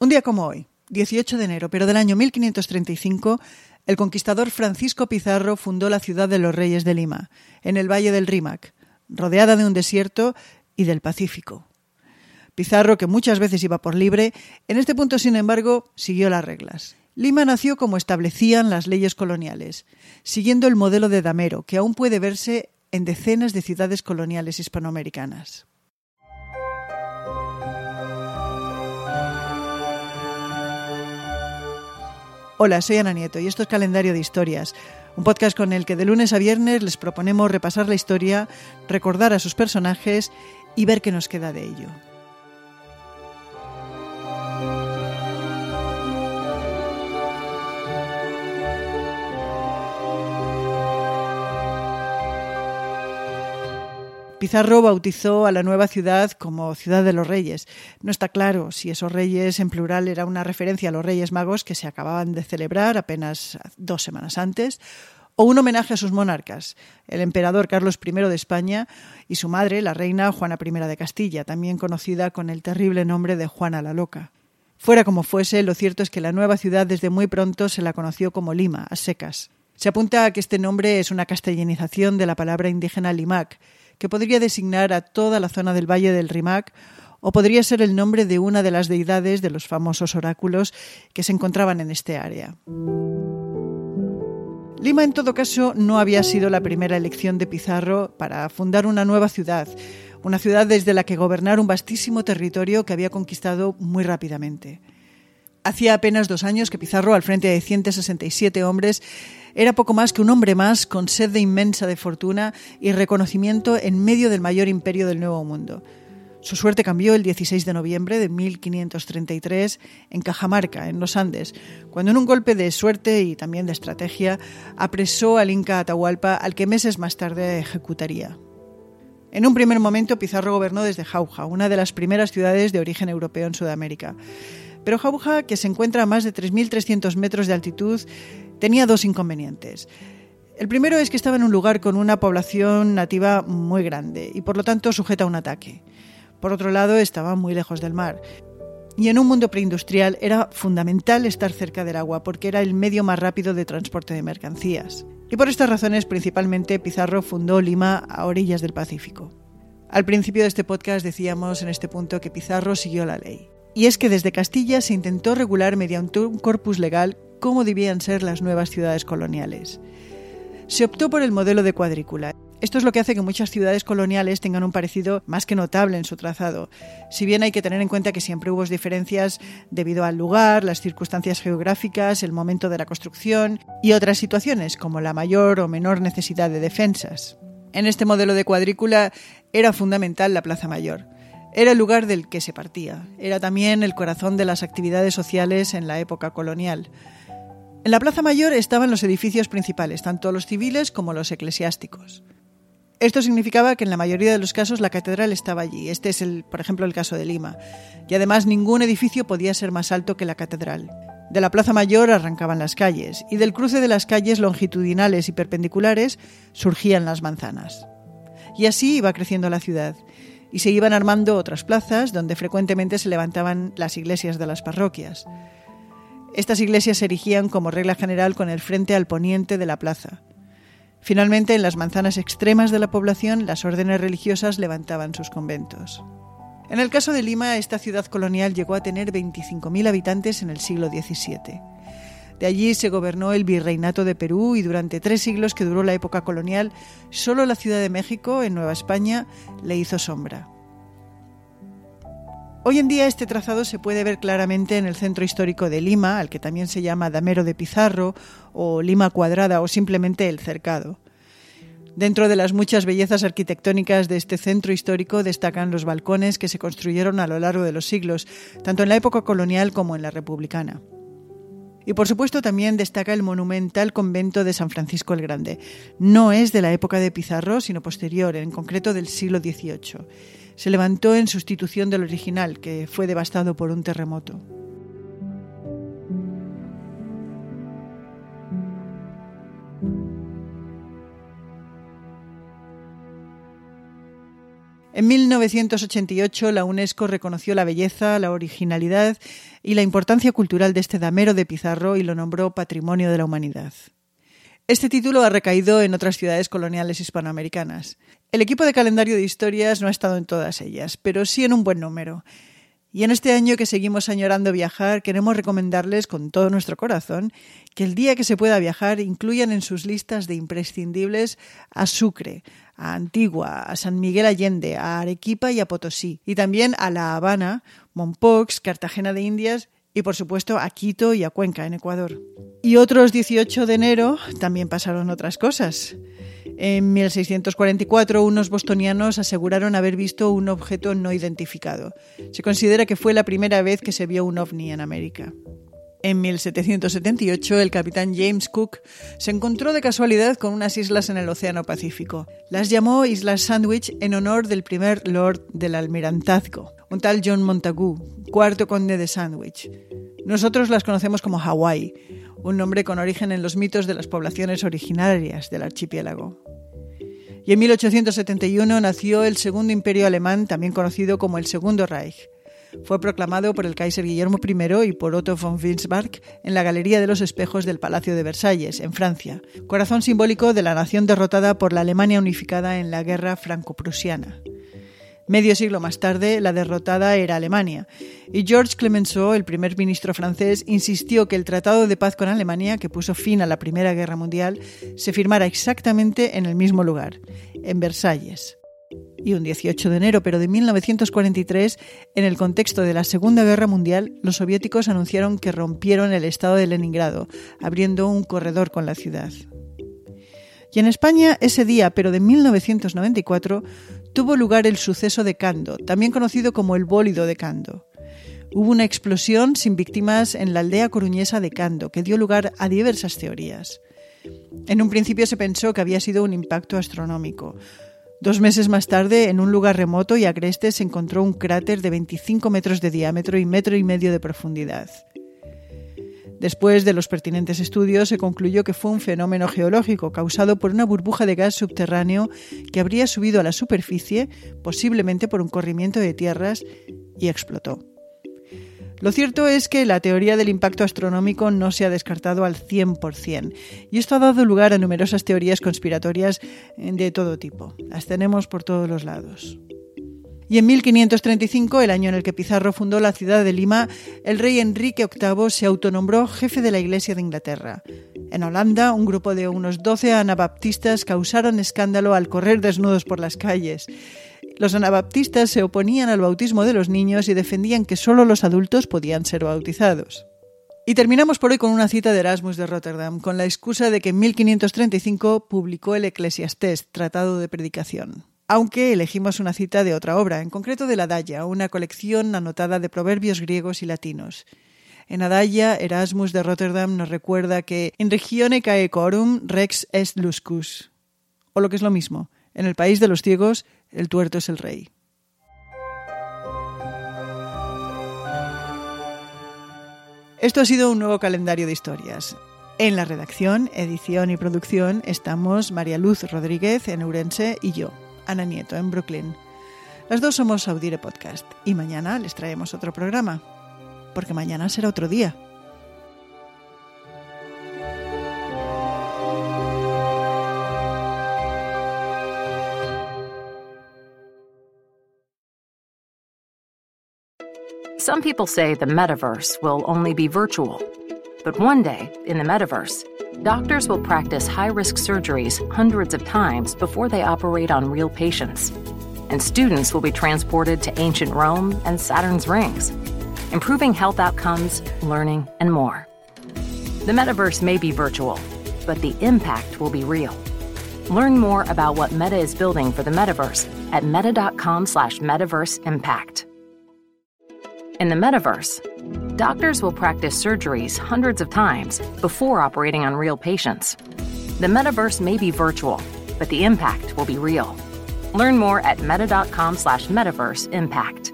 Un día como hoy, 18 de enero, pero del año 1535, el conquistador Francisco Pizarro fundó la ciudad de los Reyes de Lima, en el valle del Rímac, rodeada de un desierto y del Pacífico. Pizarro, que muchas veces iba por libre, en este punto, sin embargo, siguió las reglas. Lima nació como establecían las leyes coloniales, siguiendo el modelo de Damero, que aún puede verse en decenas de ciudades coloniales hispanoamericanas. Hola, soy Ana Nieto y esto es Calendario de Historias, un podcast con el que de lunes a viernes les proponemos repasar la historia, recordar a sus personajes y ver qué nos queda de ello. Pizarro bautizó a la nueva ciudad como Ciudad de los Reyes. No está claro si esos reyes en plural era una referencia a los Reyes Magos que se acababan de celebrar apenas dos semanas antes, o un homenaje a sus monarcas, el emperador Carlos I de España y su madre, la reina Juana I de Castilla, también conocida con el terrible nombre de Juana la Loca. Fuera como fuese, lo cierto es que la nueva ciudad desde muy pronto se la conoció como Lima, a secas. Se apunta a que este nombre es una castellanización de la palabra indígena limac, que podría designar a toda la zona del Valle del Rimac o podría ser el nombre de una de las deidades de los famosos oráculos que se encontraban en este área. Lima, en todo caso, no había sido la primera elección de Pizarro para fundar una nueva ciudad, una ciudad desde la que gobernar un vastísimo territorio que había conquistado muy rápidamente. Hacía apenas dos años que Pizarro, al frente de 167 hombres, era poco más que un hombre más con sed de inmensa de fortuna y reconocimiento en medio del mayor imperio del Nuevo Mundo. Su suerte cambió el 16 de noviembre de 1533 en Cajamarca, en los Andes, cuando en un golpe de suerte y también de estrategia apresó al Inca Atahualpa, al que meses más tarde ejecutaría. En un primer momento Pizarro gobernó desde Jauja, una de las primeras ciudades de origen europeo en Sudamérica. Pero Jauja, que se encuentra a más de 3.300 metros de altitud, tenía dos inconvenientes. El primero es que estaba en un lugar con una población nativa muy grande y por lo tanto sujeta a un ataque. Por otro lado, estaba muy lejos del mar. Y en un mundo preindustrial era fundamental estar cerca del agua porque era el medio más rápido de transporte de mercancías. Y por estas razones, principalmente, Pizarro fundó Lima a orillas del Pacífico. Al principio de este podcast decíamos en este punto que Pizarro siguió la ley. Y es que desde Castilla se intentó regular mediante un corpus legal cómo debían ser las nuevas ciudades coloniales. Se optó por el modelo de cuadrícula. Esto es lo que hace que muchas ciudades coloniales tengan un parecido más que notable en su trazado. Si bien hay que tener en cuenta que siempre hubo diferencias debido al lugar, las circunstancias geográficas, el momento de la construcción y otras situaciones como la mayor o menor necesidad de defensas. En este modelo de cuadrícula era fundamental la Plaza Mayor. Era el lugar del que se partía. Era también el corazón de las actividades sociales en la época colonial. En la Plaza Mayor estaban los edificios principales, tanto los civiles como los eclesiásticos. Esto significaba que en la mayoría de los casos la catedral estaba allí. Este es, por ejemplo, el caso de Lima. Y además ningún edificio podía ser más alto que la catedral. De la Plaza Mayor arrancaban las calles y del cruce de las calles longitudinales y perpendiculares surgían las manzanas. Y así iba creciendo la ciudad y se iban armando otras plazas donde frecuentemente se levantaban las iglesias de las parroquias. Estas iglesias se erigían como regla general con el frente al poniente de la plaza. Finalmente, en las manzanas extremas de la población, las órdenes religiosas levantaban sus conventos. En el caso de Lima, esta ciudad colonial llegó a tener 25.000 habitantes en el siglo XVII. De allí se gobernó el virreinato de Perú y durante tres siglos que duró la época colonial, solo la Ciudad de México, en Nueva España, le hizo sombra. Hoy en día este trazado se puede ver claramente en el centro histórico de Lima, al que también se llama Damero de Pizarro, o Lima Cuadrada, o simplemente El Cercado. Dentro de las muchas bellezas arquitectónicas de este centro histórico destacan los balcones que se construyeron a lo largo de los siglos, tanto en la época colonial como en la republicana. Y por supuesto también destaca el monumental convento de San Francisco el Grande. No es de la época de Pizarro, sino posterior, en concreto del siglo XVIII. Se levantó en sustitución del original, que fue devastado por un terremoto. En 1988 la UNESCO reconoció la belleza, la originalidad y la importancia cultural de este damero de Pizarro y lo nombró Patrimonio de la Humanidad. Este título ha recaído en otras ciudades coloniales hispanoamericanas. El equipo de calendario de historias no ha estado en todas ellas, pero sí en un buen número. Y en este año que seguimos añorando viajar, queremos recomendarles con todo nuestro corazón que el día que se pueda viajar incluyan en sus listas de imprescindibles a Sucre, a Antigua, a San Miguel Allende, a Arequipa y a Potosí, y también a La Habana, Mompox, Cartagena de Indias y por supuesto a Quito y a Cuenca, en Ecuador. Y otros 18 de enero también pasaron otras cosas. En 1644 unos bostonianos aseguraron haber visto un objeto no identificado. Se considera que fue la primera vez que se vio un ovni en América. En 1778, el capitán James Cook se encontró de casualidad con unas islas en el Océano Pacífico. Las llamó Islas Sandwich en honor del primer lord del almirantazgo, un tal John Montagu, cuarto conde de Sandwich. Nosotros las conocemos como Hawái, un nombre con origen en los mitos de las poblaciones originarias del archipiélago. Y en 1871 nació el Segundo Imperio Alemán, también conocido como el Segundo Reich. Fue proclamado por el Kaiser Guillermo I y por Otto von Winsberg en la Galería de los Espejos del Palacio de Versalles, en Francia, corazón simbólico de la nación derrotada por la Alemania unificada en la Guerra Franco-Prusiana. Medio siglo más tarde, la derrotada era Alemania, y Georges Clemenceau, el primer ministro francés, insistió que el Tratado de Paz con Alemania, que puso fin a la Primera Guerra Mundial, se firmara exactamente en el mismo lugar, en Versalles. Y un 18 de enero, pero de 1943, en el contexto de la Segunda Guerra Mundial, los soviéticos anunciaron que rompieron el estado de Leningrado, abriendo un corredor con la ciudad. Y en España, ese día, pero de 1994, tuvo lugar el suceso de Cando, también conocido como el bólido de Cando. Hubo una explosión sin víctimas en la aldea coruñesa de Cando, que dio lugar a diversas teorías. En un principio se pensó que había sido un impacto astronómico, Dos meses más tarde, en un lugar remoto y agreste, se encontró un cráter de 25 metros de diámetro y metro y medio de profundidad. Después de los pertinentes estudios, se concluyó que fue un fenómeno geológico causado por una burbuja de gas subterráneo que habría subido a la superficie, posiblemente por un corrimiento de tierras, y explotó. Lo cierto es que la teoría del impacto astronómico no se ha descartado al 100%, y esto ha dado lugar a numerosas teorías conspiratorias de todo tipo. Las tenemos por todos los lados. Y en 1535, el año en el que Pizarro fundó la ciudad de Lima, el rey Enrique VIII se autonombró jefe de la Iglesia de Inglaterra. En Holanda, un grupo de unos 12 anabaptistas causaron escándalo al correr desnudos por las calles. Los anabaptistas se oponían al bautismo de los niños y defendían que solo los adultos podían ser bautizados. Y terminamos por hoy con una cita de Erasmus de Rotterdam, con la excusa de que en 1535 publicó el Eclesiastés, Tratado de Predicación. Aunque elegimos una cita de otra obra, en concreto de la Daya, una colección anotada de proverbios griegos y latinos. En Adaya, Erasmus de Rotterdam nos recuerda que in regione cae corum rex est luscus, o lo que es lo mismo, en el país de los ciegos, el tuerto es el rey. Esto ha sido un nuevo calendario de historias. En la redacción, edición y producción estamos María Luz Rodríguez en Ourense y yo, Ana Nieto en Brooklyn. Las dos somos Audire Podcast y mañana les traemos otro programa, porque mañana será otro día. Some people say the metaverse will only be virtual. But one day, in the metaverse, doctors will practice high risk surgeries hundreds of times before they operate on real patients. And students will be transported to ancient Rome and Saturn's rings, improving health outcomes, learning, and more. The metaverse may be virtual, but the impact will be real. Learn more about what Meta is building for the metaverse at meta.com slash metaverse impact. In the metaverse, doctors will practice surgeries hundreds of times before operating on real patients. The metaverse may be virtual, but the impact will be real. Learn more at meta.com slash metaverse impact.